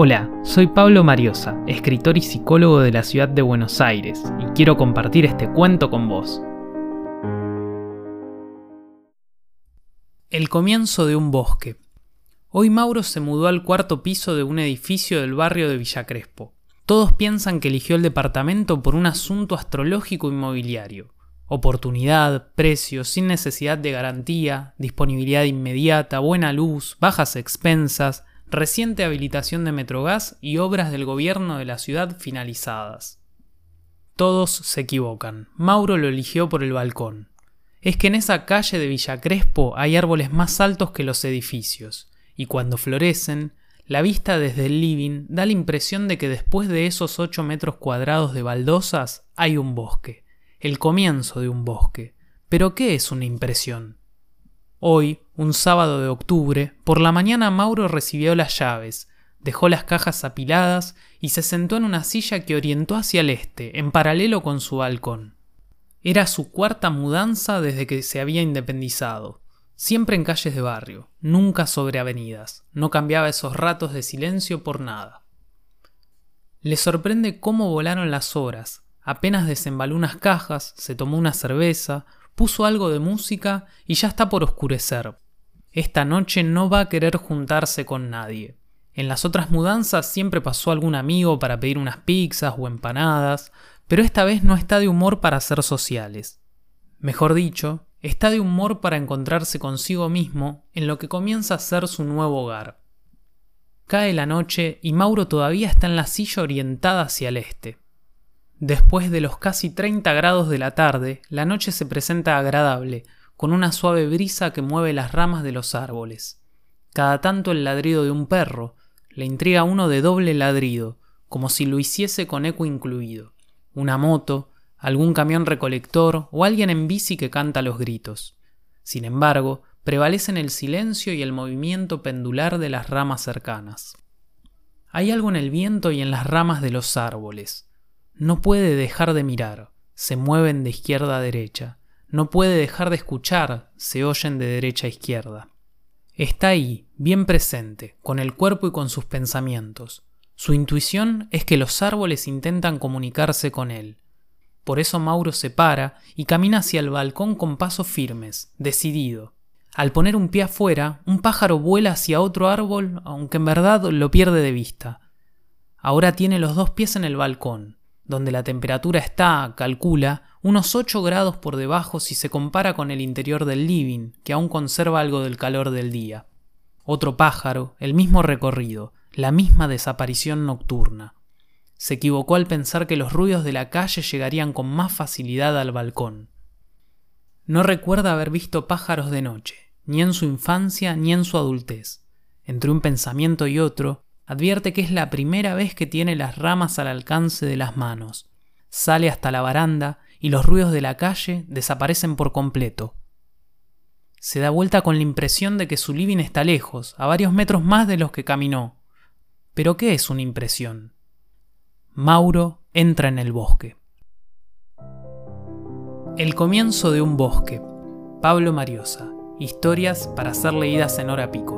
Hola, soy Pablo Mariosa, escritor y psicólogo de la ciudad de Buenos Aires, y quiero compartir este cuento con vos. El comienzo de un bosque. Hoy Mauro se mudó al cuarto piso de un edificio del barrio de Villa Crespo. Todos piensan que eligió el departamento por un asunto astrológico inmobiliario. Oportunidad, precio, sin necesidad de garantía, disponibilidad inmediata, buena luz, bajas expensas, reciente habilitación de Metrogas y obras del gobierno de la ciudad finalizadas. Todos se equivocan. Mauro lo eligió por el balcón. Es que en esa calle de Villa Crespo hay árboles más altos que los edificios, y cuando florecen, la vista desde el living da la impresión de que después de esos ocho metros cuadrados de baldosas hay un bosque el comienzo de un bosque. Pero ¿qué es una impresión? Hoy, un sábado de octubre, por la mañana Mauro recibió las llaves, dejó las cajas apiladas y se sentó en una silla que orientó hacia el este, en paralelo con su balcón. Era su cuarta mudanza desde que se había independizado. Siempre en calles de barrio, nunca sobre avenidas. No cambiaba esos ratos de silencio por nada. Le sorprende cómo volaron las horas, Apenas desembaló unas cajas, se tomó una cerveza, puso algo de música y ya está por oscurecer. Esta noche no va a querer juntarse con nadie. En las otras mudanzas siempre pasó algún amigo para pedir unas pizzas o empanadas, pero esta vez no está de humor para ser sociales. Mejor dicho, está de humor para encontrarse consigo mismo en lo que comienza a ser su nuevo hogar. Cae la noche y Mauro todavía está en la silla orientada hacia el este. Después de los casi 30 grados de la tarde, la noche se presenta agradable, con una suave brisa que mueve las ramas de los árboles. Cada tanto el ladrido de un perro, le intriga uno de doble ladrido, como si lo hiciese con eco incluido. Una moto, algún camión recolector o alguien en bici que canta los gritos. Sin embargo, prevalecen el silencio y el movimiento pendular de las ramas cercanas. Hay algo en el viento y en las ramas de los árboles, no puede dejar de mirar, se mueven de izquierda a derecha. No puede dejar de escuchar, se oyen de derecha a izquierda. Está ahí, bien presente, con el cuerpo y con sus pensamientos. Su intuición es que los árboles intentan comunicarse con él. Por eso Mauro se para y camina hacia el balcón con pasos firmes, decidido. Al poner un pie afuera, un pájaro vuela hacia otro árbol, aunque en verdad lo pierde de vista. Ahora tiene los dos pies en el balcón, donde la temperatura está, calcula, unos 8 grados por debajo si se compara con el interior del living, que aún conserva algo del calor del día. Otro pájaro, el mismo recorrido, la misma desaparición nocturna. Se equivocó al pensar que los ruidos de la calle llegarían con más facilidad al balcón. No recuerda haber visto pájaros de noche, ni en su infancia ni en su adultez. Entre un pensamiento y otro, advierte que es la primera vez que tiene las ramas al alcance de las manos. Sale hasta la baranda y los ruidos de la calle desaparecen por completo. Se da vuelta con la impresión de que su living está lejos, a varios metros más de los que caminó. Pero ¿qué es una impresión? Mauro entra en el bosque. El comienzo de un bosque. Pablo Mariosa. Historias para ser leídas en hora pico.